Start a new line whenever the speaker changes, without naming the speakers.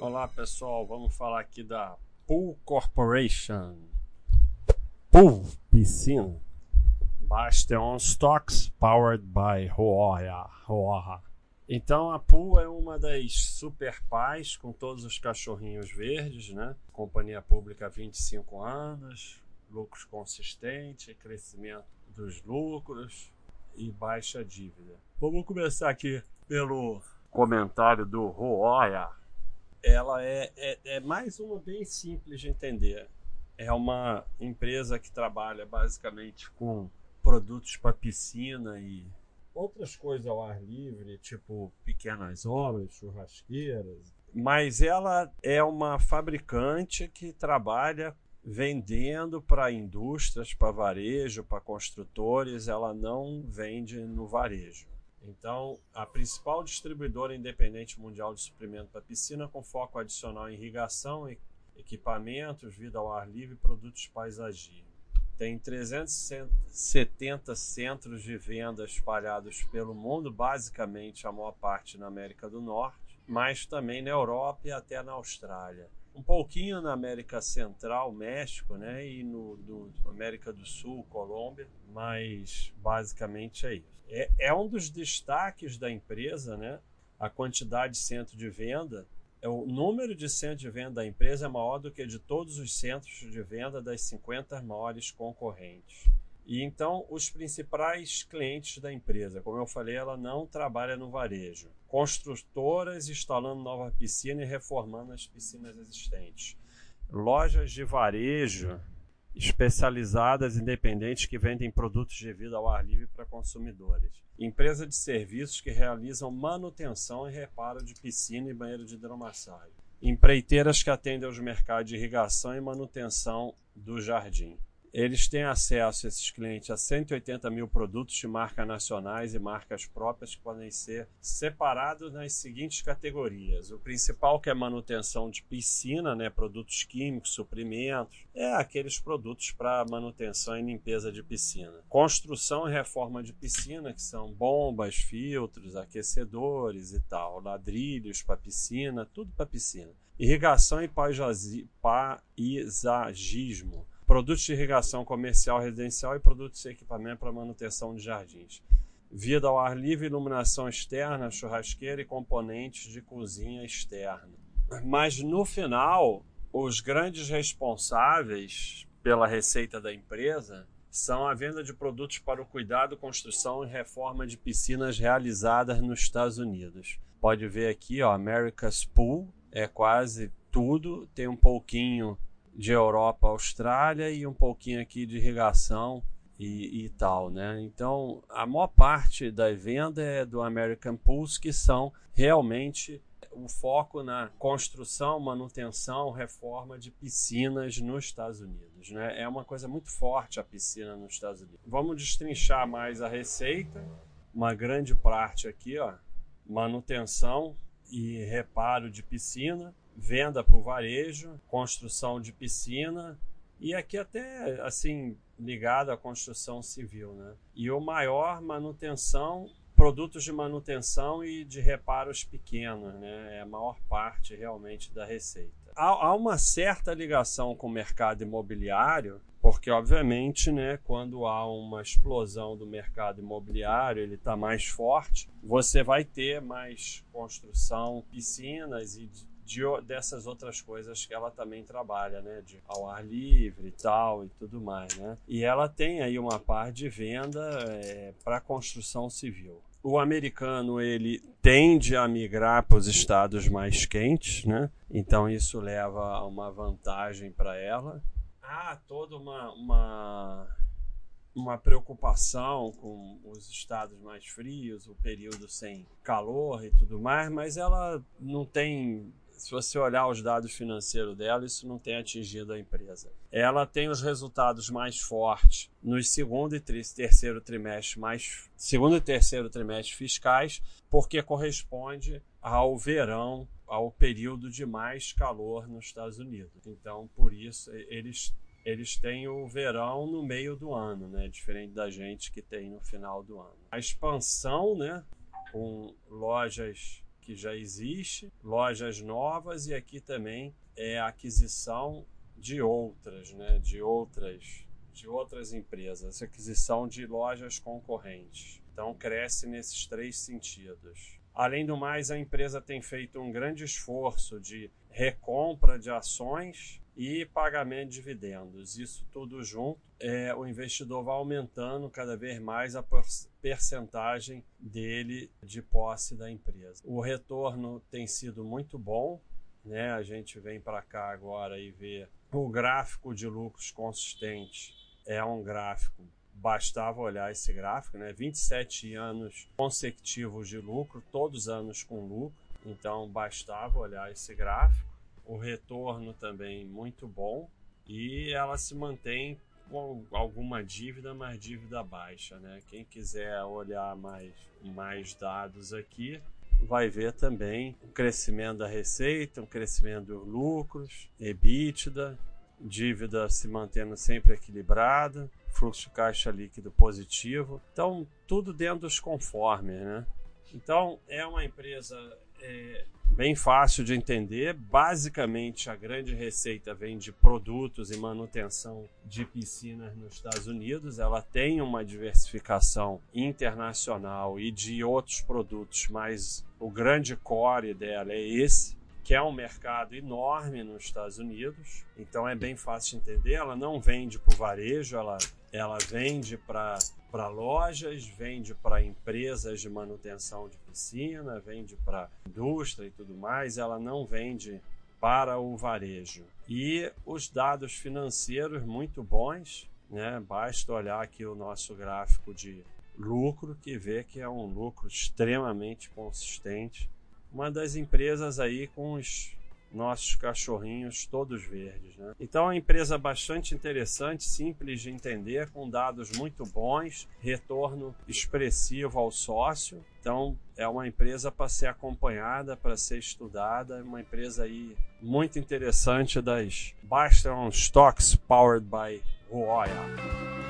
Olá pessoal, vamos falar aqui da Pool Corporation. Pool Piscina. Bastion Stocks Powered by Roya. Então a Pool é uma das super pais com todos os cachorrinhos verdes, né? Companhia pública há 25 anos, lucros consistentes, crescimento dos lucros e baixa dívida. Vamos começar aqui pelo comentário do Roya ela é, é, é mais uma bem simples de entender. É uma empresa que trabalha basicamente com produtos para piscina e outras coisas ao ar livre, tipo pequenas obras, churrasqueiras. Mas ela é uma fabricante que trabalha vendendo para indústrias, para varejo, para construtores. Ela não vende no varejo. Então, a principal distribuidora independente mundial de suprimento para piscina, com foco adicional em irrigação, equipamentos, vida ao ar livre e produtos paisagismo. Tem 370 centros de venda espalhados pelo mundo, basicamente a maior parte na América do Norte, mas também na Europa e até na Austrália um pouquinho na América Central, México, né, e no, no América do Sul, Colômbia, mas basicamente é isso. É, é um dos destaques da empresa, né, a quantidade de centro de venda. É, o número de centros de venda da empresa é maior do que de todos os centros de venda das 50 maiores concorrentes. E então, os principais clientes da empresa, como eu falei, ela não trabalha no varejo. Construtoras instalando nova piscina e reformando as piscinas existentes. Lojas de varejo especializadas independentes que vendem produtos de vida ao ar livre para consumidores. Empresa de serviços que realizam manutenção e reparo de piscina e banheiro de hidromassagem. Empreiteiras que atendem aos mercados de irrigação e manutenção do jardim eles têm acesso, esses clientes, a 180 mil produtos de marcas nacionais e marcas próprias que podem ser separados nas seguintes categorias. O principal que é manutenção de piscina, né, produtos químicos, suprimentos, é aqueles produtos para manutenção e limpeza de piscina. Construção e reforma de piscina, que são bombas, filtros, aquecedores e tal, ladrilhos para piscina, tudo para piscina. Irrigação e paisagismo produtos de irrigação comercial residencial e produtos de equipamento para manutenção de jardins. Vida ao ar livre, iluminação externa, churrasqueira e componentes de cozinha externa. Mas no final, os grandes responsáveis pela receita da empresa são a venda de produtos para o cuidado, construção e reforma de piscinas realizadas nos Estados Unidos. Pode ver aqui, ó, America's Pool é quase tudo, tem um pouquinho de Europa Austrália e um pouquinho aqui de irrigação e, e, tal, né? Então, a maior parte da venda é do American Pools, que são realmente o foco na construção, manutenção, reforma de piscinas nos Estados Unidos, né? É uma coisa muito forte a piscina nos Estados Unidos. Vamos destrinchar mais a receita. Uma grande parte aqui, ó, manutenção e reparo de piscina venda para o varejo, construção de piscina e aqui até assim ligado à construção civil, né? E o maior manutenção, produtos de manutenção e de reparos pequenos, né? É a maior parte realmente da receita. Há, há uma certa ligação com o mercado imobiliário, porque obviamente, né, quando há uma explosão do mercado imobiliário, ele está mais forte, você vai ter mais construção, piscinas e de, dessas outras coisas que ela também trabalha, né? De ao ar livre e tal e tudo mais, né? E ela tem aí uma parte de venda é, para construção civil. O americano ele tende a migrar para os estados mais quentes, né? Então isso leva a uma vantagem para ela. Há toda uma, uma uma preocupação com os estados mais frios, o período sem calor e tudo mais, mas ela não tem se você olhar os dados financeiros dela, isso não tem atingido a empresa. Ela tem os resultados mais fortes nos segundo e terceiro trimestre mais segundo e terceiro trimestre fiscais, porque corresponde ao verão, ao período de mais calor nos Estados Unidos. Então, por isso eles eles têm o verão no meio do ano, né? Diferente da gente que tem no final do ano. A expansão, né? Com lojas que já existe, lojas novas e aqui também é a aquisição de outras, né, de outras de outras empresas, aquisição de lojas concorrentes. Então cresce nesses três sentidos. Além do mais, a empresa tem feito um grande esforço de recompra de ações e pagamento de dividendos. Isso tudo junto, é, o investidor vai aumentando cada vez mais a percentagem dele de posse da empresa. O retorno tem sido muito bom, né? A gente vem para cá agora e vê o gráfico de lucros consistente é um gráfico bastava olhar esse gráfico, né? 27 anos consecutivos de lucro, todos anos com lucro, então bastava olhar esse gráfico o retorno também muito bom e ela se mantém com alguma dívida, mas dívida baixa, né? Quem quiser olhar mais, mais dados aqui, vai ver também o crescimento da receita, o crescimento dos lucros, EBITDA, dívida se mantendo sempre equilibrada, fluxo de caixa líquido positivo. Então, tudo dentro dos conformes, né? Então, é uma empresa é, bem fácil de entender. Basicamente, a grande receita vem de produtos e manutenção de piscinas nos Estados Unidos. Ela tem uma diversificação internacional e de outros produtos, mas o grande core dela é esse que é um mercado enorme nos Estados Unidos, então é bem fácil de entender. Ela não vende para o varejo, ela, ela vende para lojas, vende para empresas de manutenção de piscina, vende para indústria e tudo mais, ela não vende para o varejo. E os dados financeiros muito bons, né? Basta olhar aqui o nosso gráfico de lucro que vê que é um lucro extremamente consistente. Uma das empresas aí com os nossos cachorrinhos todos verdes. Né? Então, é uma empresa bastante interessante, simples de entender, com dados muito bons, retorno expressivo ao sócio. Então, é uma empresa para ser acompanhada, para ser estudada, uma empresa aí muito interessante das Bastion Stocks Powered by Roya.